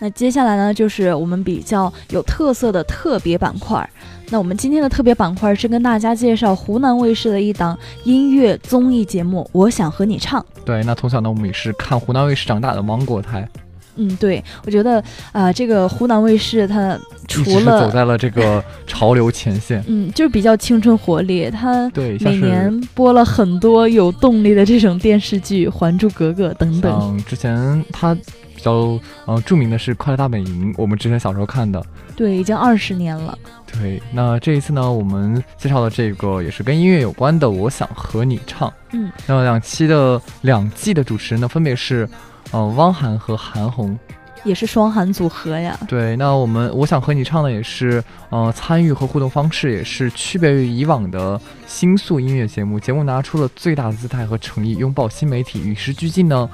那接下来呢，就是我们比较有特色的特别板块。那我们今天的特别板块是跟大家介绍湖南卫视的一档音乐综艺节目《我想和你唱》。对，那从小呢，我们也是看湖南卫视长大的芒果台，嗯，对，我觉得啊、这个湖南卫视它除了走在了这个潮流前线。嗯，就是比较青春活力，它对，每年播了很多有动力的这种电视剧，《还珠格格》等等。嗯之前它比较呃著名的是《快乐大本营》，我们之前小时候看的。对，已经二十年了。对，那这一次呢，我们介绍的这个也是跟音乐有关的，《我想和你唱》。嗯，那两期的两季的主持人呢，分别是呃汪涵和韩红。也是双韩组合呀。对，那我们我想和你唱的也是，呃，参与和互动方式也是区别于以往的新宿音乐节目，节目拿出了最大的姿态和诚意，拥抱新媒体，与时俱进呢，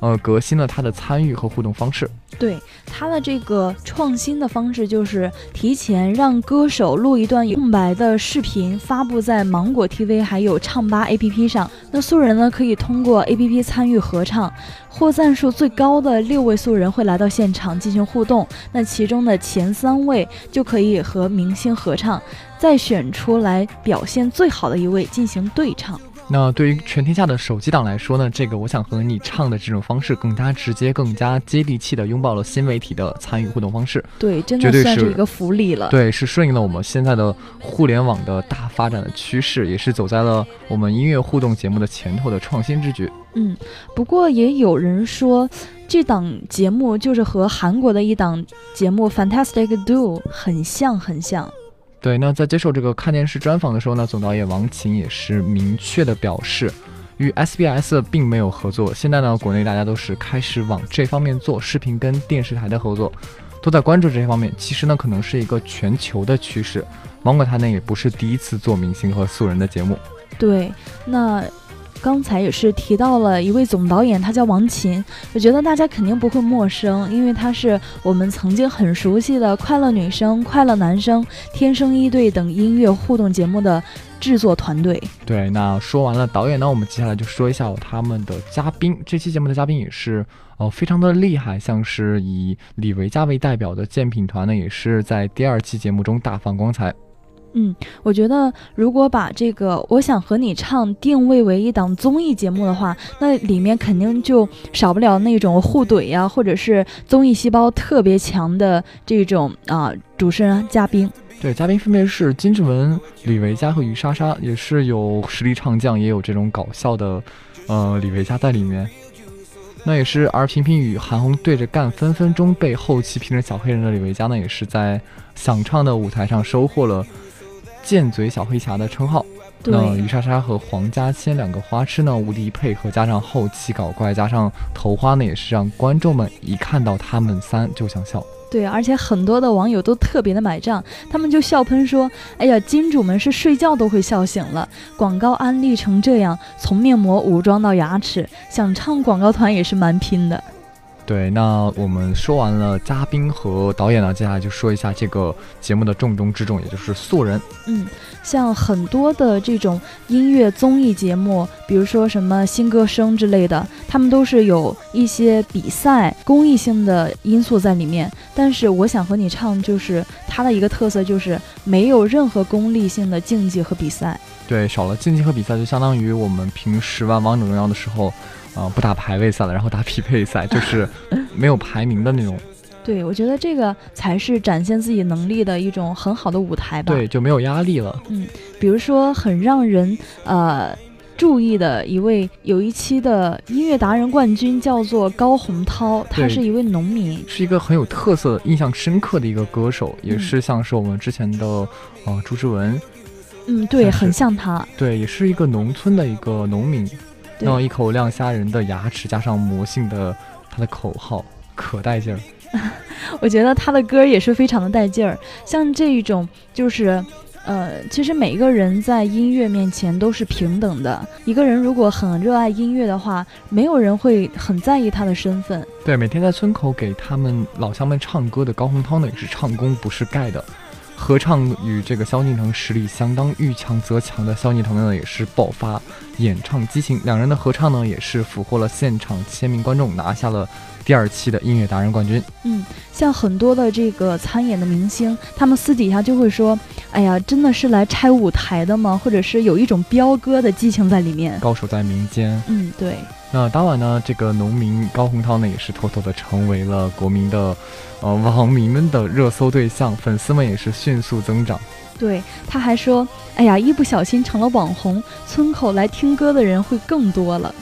呃，革新了它的参与和互动方式。对它的这个创新的方式，就是提前让歌手录一段空白的视频发布在芒果 TV 还有唱吧 APP 上。那素人呢，可以通过 APP 参与合唱，获赞数最高的六位素人会来到现场进行互动。那其中的前三位就可以和明星合唱，再选出来表现最好的一位进行对唱。那对于全天下的手机党来说呢，这个我想和你唱的这种方式更加直接、更加接地气的拥抱了新媒体的参与互动方式。对，真的算是一个福利了。对，是顺应了我们现在的互联网的大发展的趋势，也是走在了我们音乐互动节目的前头的创新之举。嗯，不过也有人说，这档节目就是和韩国的一档节目《Fantastic Duo》很像，很像。对，那在接受这个看电视专访的时候呢，总导演王琴也是明确的表示，与 SBS 并没有合作。现在呢，国内大家都是开始往这方面做，视频跟电视台的合作都在关注这些方面。其实呢，可能是一个全球的趋势。芒果台呢，也不是第一次做明星和素人的节目。对，那刚才也是提到了一位总导演，他叫王琴，我觉得大家肯定不会陌生，因为他是我们曾经很熟悉的《快乐女生》《快乐男生》《天生一对》等音乐互动节目的制作团队。对，那说完了导演呢，我们接下来就说一下他们的嘉宾。这期节目的嘉宾也是呃非常的厉害，像是以李维嘉为代表的健品团呢，也是在第二期节目中大放光彩。嗯，我觉得如果把这个《我想和你唱》定位为一档综艺节目的话，那里面肯定就少不了那种互怼呀、或者是综艺细胞特别强的这种啊、主持人嘉宾。对，嘉宾分别是金志文、李维嘉和于莎莎，也是有实力唱将，也有这种搞笑的，呃，李维嘉在里面。那也是，而频频与韩红对着干，分分钟被后期评成小黑人的李维嘉呢，也是在想唱的舞台上收获了“贱嘴小黑侠”的称号。那于，莎莎和黄家千两个花痴呢，无敌配合，加上后期搞怪，加上头花呢，也是让观众们一看到他们三就想笑。对，而且很多的网友都特别的买账，他们就笑喷说：“哎呀，金主们是睡觉都会笑醒了，广告安利成这样，从面膜武装到牙齿，想唱广告团也是蛮拼的。”对，那我们说完了嘉宾和导演呢，接下来就说一下这个节目的重中之重，也就是素人。嗯，像很多的这种音乐综艺节目，比如说什么新歌声之类的，他们都是有一些比赛、公益性的因素在里面。但是我想和你唱，就是它的一个特色，就是没有任何功利性的竞技和比赛。对，少了竞技和比赛，就相当于我们平时玩王者荣耀的时候，啊、不打排位赛了，然后打匹配赛，就是没有排名的那种。对，我觉得这个才是展现自己能力的一种很好的舞台吧。对，就没有压力了。嗯比如说很让人呃注意的一位，有一期的音乐达人冠军叫做高洪涛，他是一位农民。是一个很有特色、印象深刻的一个歌手，也嗯是像是我们之前的呃朱之文，嗯，对，很像他。对，也是一个农村的一个农民。那种一口亮瞎人的牙齿，加上魔性的他的口号，可带劲儿。我觉得他的歌也是非常的带劲儿，像这一种就是。呃，其实每一个人在音乐面前都是平等的。一个人如果很热爱音乐的话，没有人会很在意他的身份。对，每天在村口给他们老乡们唱歌的高洪涛呢，也是唱功不是盖的。合唱与这个萧敬腾实力相当，遇强则强的萧敬腾呢，也是爆发演唱激情。两人的合唱呢，也是俘获了现场千名观众，拿下了。第二期的音乐达人冠军，嗯，像很多的这个参演的明星，他们私底下就会说：“哎呀，真的是来拆舞台的吗？”或者是有一种飙歌的激情在里面。高手在民间，嗯，对。那当晚呢，这个农民高洪涛呢，也是偷偷的成为了国民的，呃，网民们的热搜对象，粉丝们也是迅速增长。对，他还说：“哎呀，一不小心成了网红，村口来听歌的人会更多了。”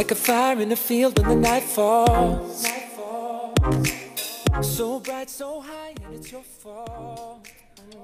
Like a fire in a field when the night falls. So bright, so high, and it's your fault.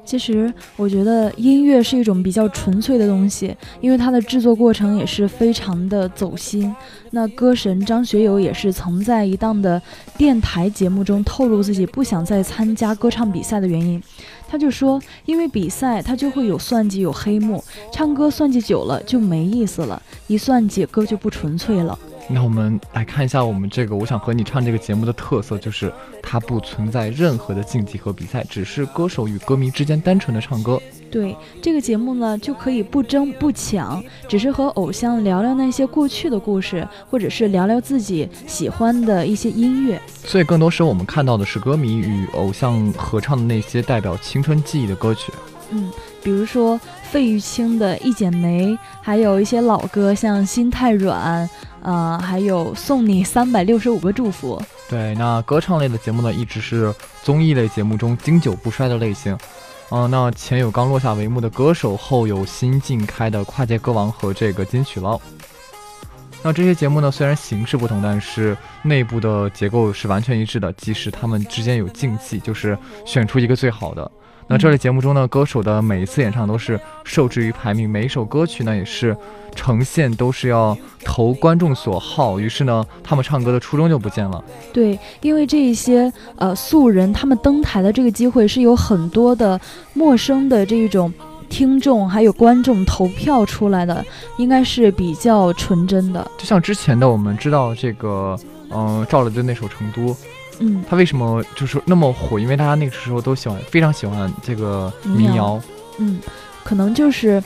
其实我觉得音乐是一种比较纯粹的东西，因为它的制作过程也是非常的走心。那歌神张学友也是曾在一档的电台节目中透露自己不想再参加歌唱比赛的原因。他就说，因为比赛他就会有算计有黑幕，唱歌算计久了就没意思了，一算计歌就不纯粹了。那我们来看一下我们这个，我想和你唱这个节目的特色，就是它不存在任何的竞技和比赛，只是歌手与歌迷之间单纯的唱歌。对这个节目呢，就可以不争不抢，只是和偶像聊聊那些过去的故事，或者是聊聊自己喜欢的一些音乐。所以更多时候我们看到的是歌迷与偶像合唱的那些代表青春记忆的歌曲。嗯，比如说费玉清的《一剪梅》，还有一些老歌，像《心太软》。呃，还有送你三百六十五个祝福。对，那歌唱类的节目呢，一直是综艺类节目中经久不衰的类型。嗯，那前有刚落下帷幕的歌手，后有新晋开的跨界歌王和这个金曲捞。那这些节目呢，虽然形式不同，但是内部的结构是完全一致的，即使他们之间有竞技，就是选出一个最好的。那这类节目中呢，歌手的每一次演唱都是受制于排名，每一首歌曲呢也是呈现都是要投观众所好，于是呢，他们唱歌的初衷就不见了。对，因为这一些呃素人，他们登台的这个机会是有很多的陌生的这一种听众还有观众投票出来的，应该是比较纯真的。就像之前的我们知道这个，嗯，赵雷的那首《成都》。嗯，他为什么就是那么火？因为大家那个时候都喜欢，非常喜欢这个民谣。嗯，可能就是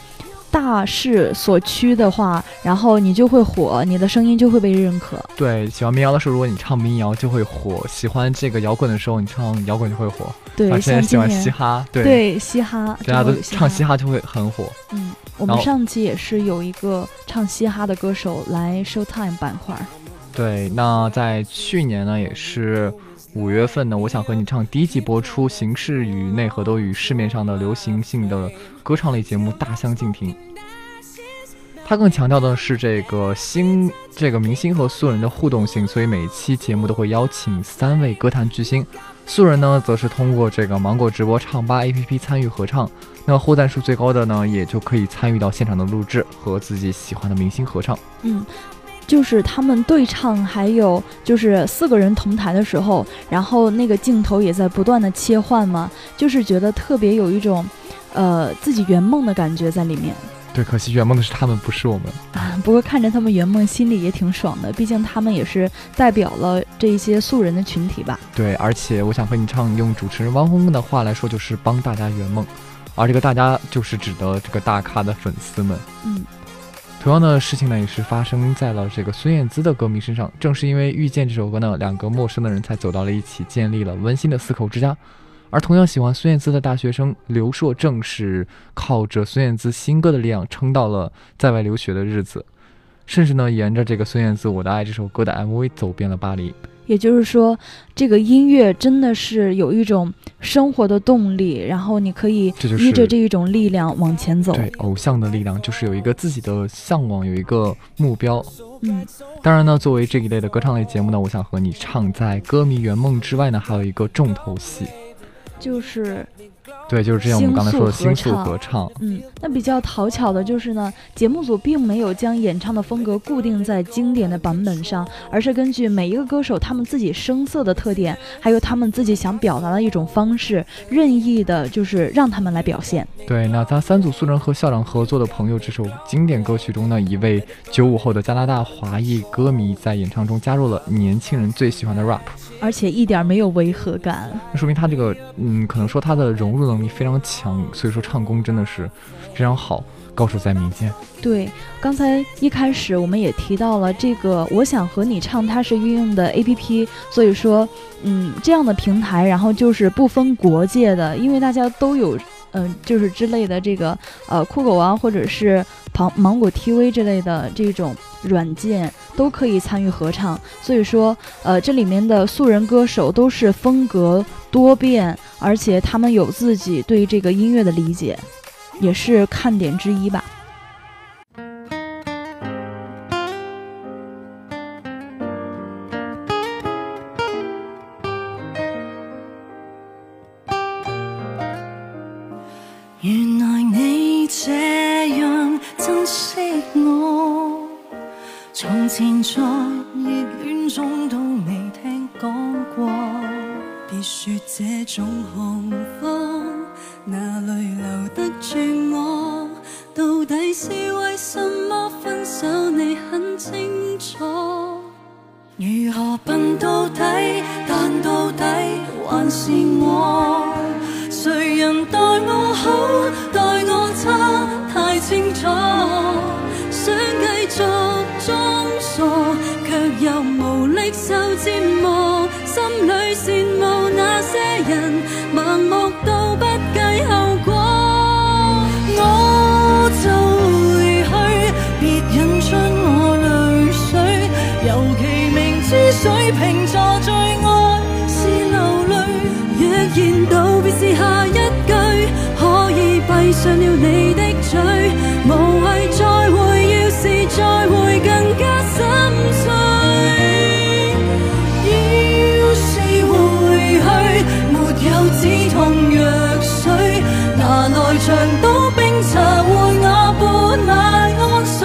大势所趋的话，然后你就会火，你的声音就会被认可。对，喜欢民谣的时候，如果你唱民谣就会火；喜欢这个摇滚的时候，你唱摇滚就会火。对，现在喜欢嘻哈，对嘻哈，大家都唱嘻哈就会很火。嗯，我们上期也是有一个唱嘻哈的歌手来 Showtime 板块。对，那在去年呢，也是五月份呢，我想和你唱第一季播出，形式与内核都与市面上的流行性的歌唱类节目大相径庭。它更强调的是这个星这个明星和素人的互动性，所以每期节目都会邀请三位歌坛巨星，素人呢则是通过这个芒果直播唱吧 APP 参与合唱，那获赞数最高的呢，也就可以参与到现场的录制和自己喜欢的明星合唱。嗯。就是他们对唱，还有就是四个人同台的时候，然后那个镜头也在不断的切换嘛，就是觉得特别有一种，呃，自己圆梦的感觉在里面。对，可惜圆梦的是他们，不是我们啊。不过看着他们圆梦，心里也挺爽的，毕竟他们也是代表了这一些素人的群体吧。对，而且我想和你唱，用主持人汪峰的话来说，就是帮大家圆梦，而这个大家就是指的这个大咖的粉丝们。嗯。同样的事情呢，也是发生在了这个孙燕姿的歌迷身上。正是因为《遇见》这首歌呢，两个陌生的人才走到了一起，建立了温馨的四口之家。而同样喜欢孙燕姿的大学生刘硕，正是靠着孙燕姿新歌的力量，撑到了在外留学的日子，甚至呢，沿着这个孙燕姿《我的爱》这首歌的 MV 走遍了巴黎。也就是说，这个音乐真的是有一种生活的动力，然后你可以依着这一种力量往前走。对，偶像的力量就是有一个自己的向往，有一个目标。嗯，当然呢，作为这一类的歌唱类节目呢，我想和你唱，在歌迷圆梦之外呢，还有一个重头戏，就是。对，就是这样。我们刚才说的星宿合唱，嗯，那比较讨巧的就是呢，节目组并没有将演唱的风格固定在经典的版本上，而是根据每一个歌手他们自己声色的特点，还有他们自己想表达的一种方式，任意的，就是让他们来表现。对，那他三组素人和校长合作的朋友这首经典歌曲中呢，一位九五后的加拿大华裔歌迷在演唱中加入了年轻人最喜欢的 rap。而且一点没有违和感，那说明他这个，嗯，可能说他的融入能力非常强，所以说唱功真的是非常好，高手在民间。对，刚才一开始我们也提到了这个，我想和你唱，它是运用的 A P P，所以说，嗯，这样的平台，然后就是不分国界的，因为大家都有。嗯，就是之类的这个，呃，酷狗啊，或者是芒芒果 TV 之类的这种软件都可以参与合唱。所以说，呃，这里面的素人歌手都是风格多变，而且他们有自己对这个音乐的理解，也是看点之一吧。是我。谁人待我？好，待我？差，太清楚。想继续装傻，却又无力受折磨。心里羡慕那些人，盲目上了你的嘴，无谓再会。要是再会更加心碎，要是回去没有止痛药水，拿来长岛冰茶换我半晚安睡。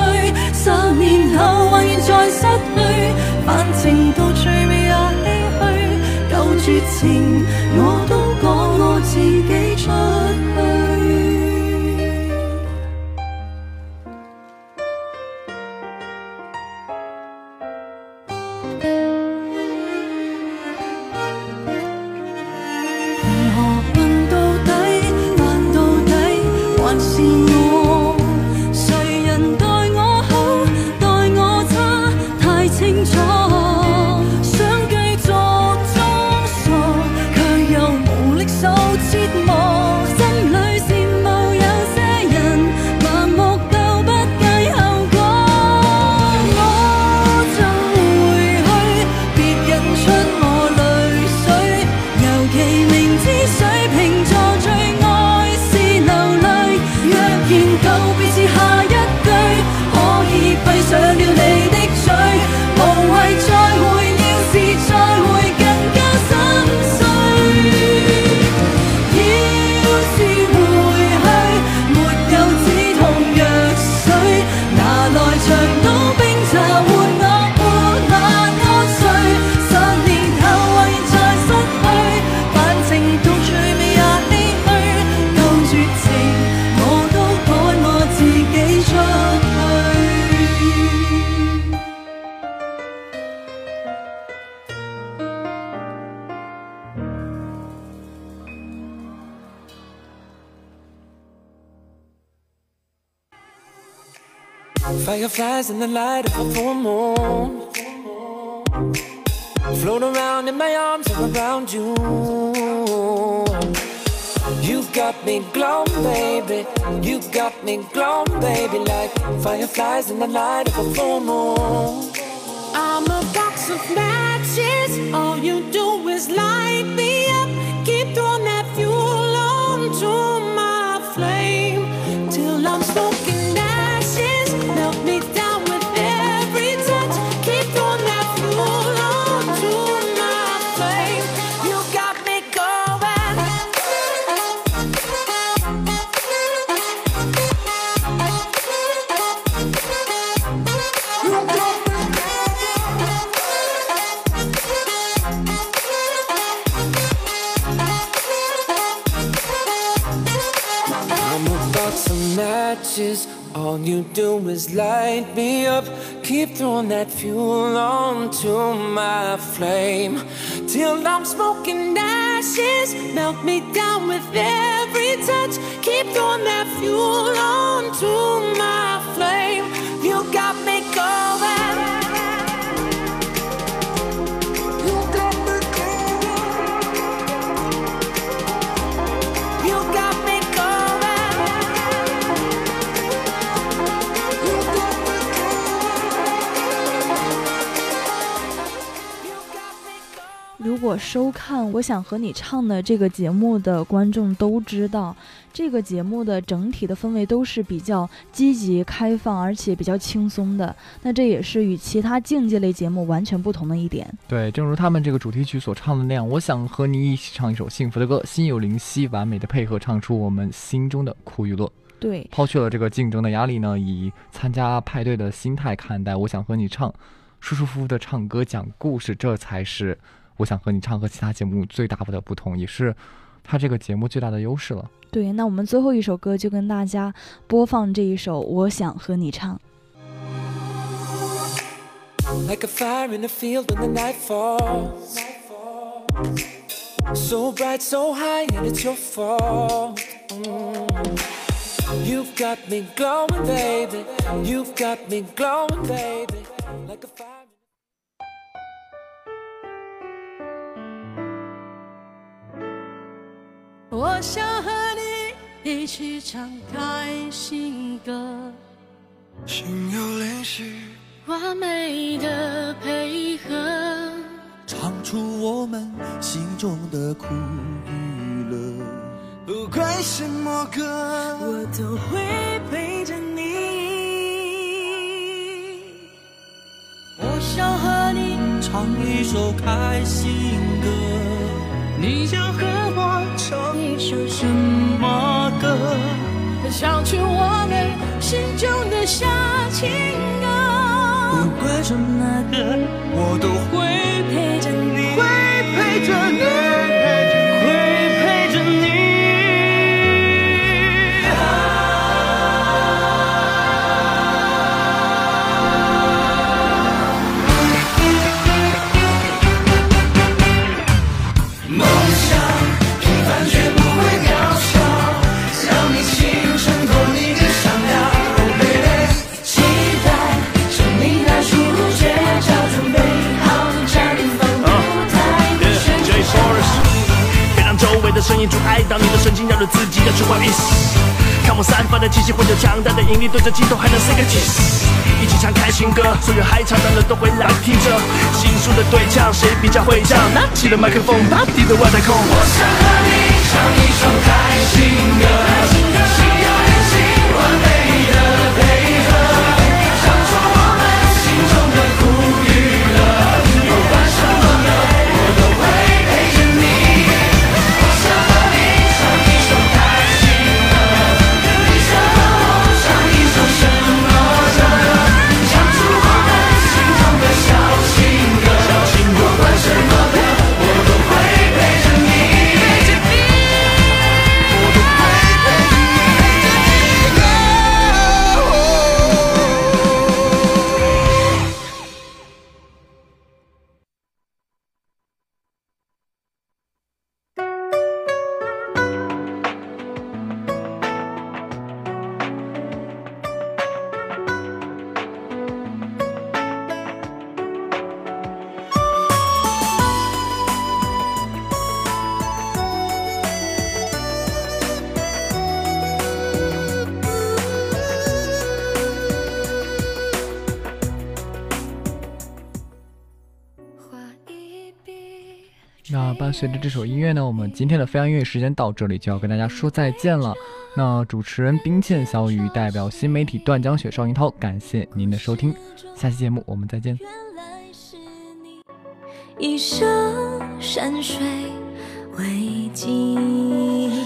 十年后或现在失去，反正到最尾也唏嘘。够绝情，我都讲我自己出去。Fireflies in the light of a full moon. Float around in my arms and around you. You got me glowing, baby. You got me glowing, baby, like fireflies in the light of a full moon. I'm a box of matches. All you do is light me light me up. Keep throwing that fuel onto my flame. Till I'm smoking ashes. Melt me down with every touch. Keep throwing that fuel onto my 果收看《我想和你唱》的这个节目的观众都知道，这个节目的整体的氛围都是比较积极、开放，而且比较轻松的。那这也是与其他竞技类节目完全不同的一点。对，正如他们这个主题曲所唱的那样，我想和你一起唱一首幸福的歌，心有灵犀，完美的配合唱出我们心中的苦与乐。对，抛去了这个竞争的压力呢，以参加派对的心态看待，我想和你唱。舒舒服服的唱歌讲故事，这才是我想和你唱和其他节目最大的不同，也是他这个节目最大的优势了。对，那我们最后一首歌就跟大家播放这一首《我想和你唱》。like a fire in the field when the night falls. So bright, so high, and it's your fault. Mm. You've got me glowing, baby. You've got me glowing, baby. Like a fire. 我想和你一起唱开心歌，心有灵犀，完美的配合。唱出我们心中的苦与乐。不管什么歌，我都会陪着你。我想和你，唱一首开心歌。你想和首什么歌？唱出我们心中的小情歌。不管什么歌，我都会的声音阻碍到你的神经，要有自己的出发意识。看我散发的气息，会有强大的引力，对着镜头还能 say 个 kiss。一起唱开心歌，所有嗨唱的人都会来听着。新书的对唱，谁比较会唱？拿起了麦克风，把地的外太空。我想和你唱一首开心歌，随着这首音乐呢，我们今天的飞扬音乐时间到这里就要跟大家说再见了。那主持人冰倩小雨代表新媒体断江雪邵云涛，感谢您的收听，下期节目我们再见。原来是你，一生山水为记忆。